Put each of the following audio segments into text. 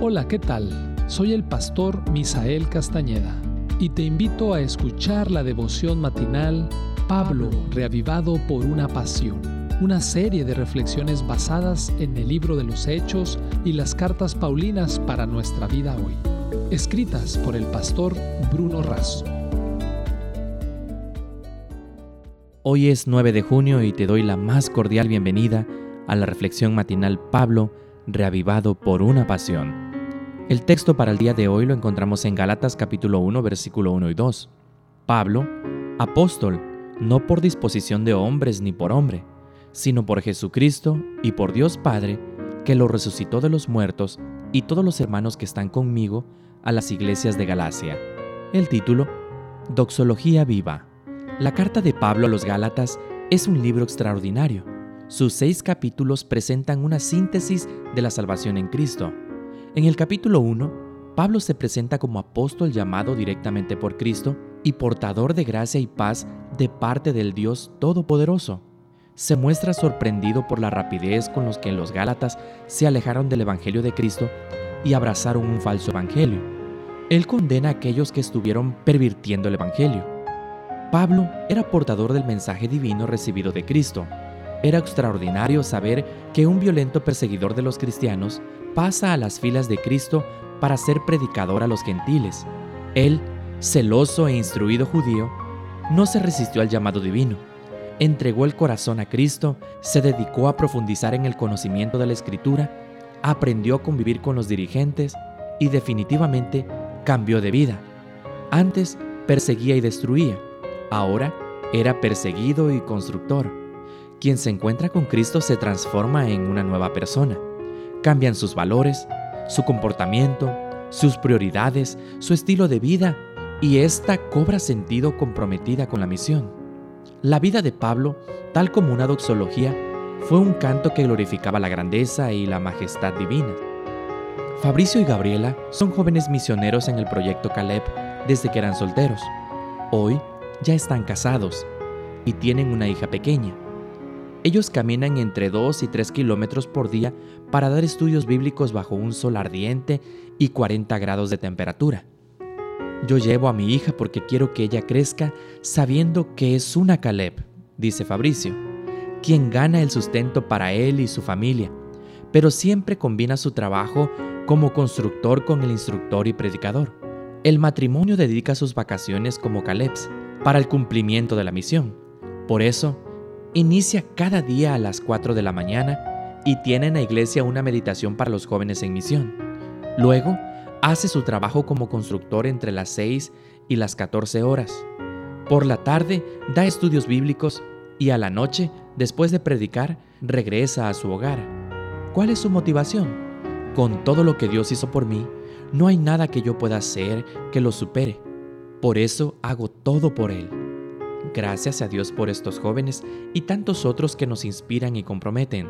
Hola, ¿qué tal? Soy el pastor Misael Castañeda y te invito a escuchar la devoción matinal Pablo, reavivado por una pasión, una serie de reflexiones basadas en el libro de los Hechos y las cartas Paulinas para nuestra vida hoy, escritas por el pastor Bruno Razo. Hoy es 9 de junio y te doy la más cordial bienvenida a la reflexión matinal Pablo, reavivado por una pasión. El texto para el día de hoy lo encontramos en Gálatas capítulo 1 versículo 1 y 2. Pablo, apóstol, no por disposición de hombres ni por hombre, sino por Jesucristo y por Dios Padre, que lo resucitó de los muertos, y todos los hermanos que están conmigo a las iglesias de Galacia. El título, Doxología Viva. La carta de Pablo a los Gálatas es un libro extraordinario. Sus seis capítulos presentan una síntesis de la salvación en Cristo en el capítulo 1, Pablo se presenta como apóstol llamado directamente por Cristo y portador de gracia y paz de parte del Dios Todopoderoso. Se muestra sorprendido por la rapidez con los que los Gálatas se alejaron del Evangelio de Cristo y abrazaron un falso Evangelio. Él condena a aquellos que estuvieron pervirtiendo el Evangelio. Pablo era portador del mensaje divino recibido de Cristo. Era extraordinario saber que un violento perseguidor de los cristianos pasa a las filas de Cristo para ser predicador a los gentiles. Él, celoso e instruido judío, no se resistió al llamado divino. Entregó el corazón a Cristo, se dedicó a profundizar en el conocimiento de la Escritura, aprendió a convivir con los dirigentes y definitivamente cambió de vida. Antes perseguía y destruía, ahora era perseguido y constructor. Quien se encuentra con Cristo se transforma en una nueva persona. Cambian sus valores, su comportamiento, sus prioridades, su estilo de vida y ésta cobra sentido comprometida con la misión. La vida de Pablo, tal como una doxología, fue un canto que glorificaba la grandeza y la majestad divina. Fabricio y Gabriela son jóvenes misioneros en el proyecto Caleb desde que eran solteros. Hoy ya están casados y tienen una hija pequeña. Ellos caminan entre 2 y 3 kilómetros por día para dar estudios bíblicos bajo un sol ardiente y 40 grados de temperatura. Yo llevo a mi hija porque quiero que ella crezca sabiendo que es una Caleb, dice Fabricio, quien gana el sustento para él y su familia, pero siempre combina su trabajo como constructor con el instructor y predicador. El matrimonio dedica sus vacaciones como Calebs para el cumplimiento de la misión. Por eso, inicia cada día a las 4 de la mañana y tiene en la iglesia una meditación para los jóvenes en misión. Luego, hace su trabajo como constructor entre las 6 y las 14 horas. Por la tarde, da estudios bíblicos y a la noche, después de predicar, regresa a su hogar. ¿Cuál es su motivación? Con todo lo que Dios hizo por mí, no hay nada que yo pueda hacer que lo supere. Por eso hago todo por Él. Gracias a Dios por estos jóvenes y tantos otros que nos inspiran y comprometen.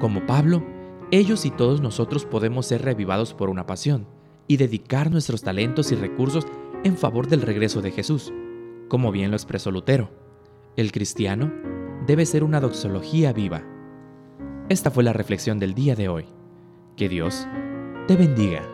Como Pablo, ellos y todos nosotros podemos ser revivados por una pasión y dedicar nuestros talentos y recursos en favor del regreso de Jesús, como bien lo expresó Lutero. El cristiano debe ser una doxología viva. Esta fue la reflexión del día de hoy. Que Dios te bendiga.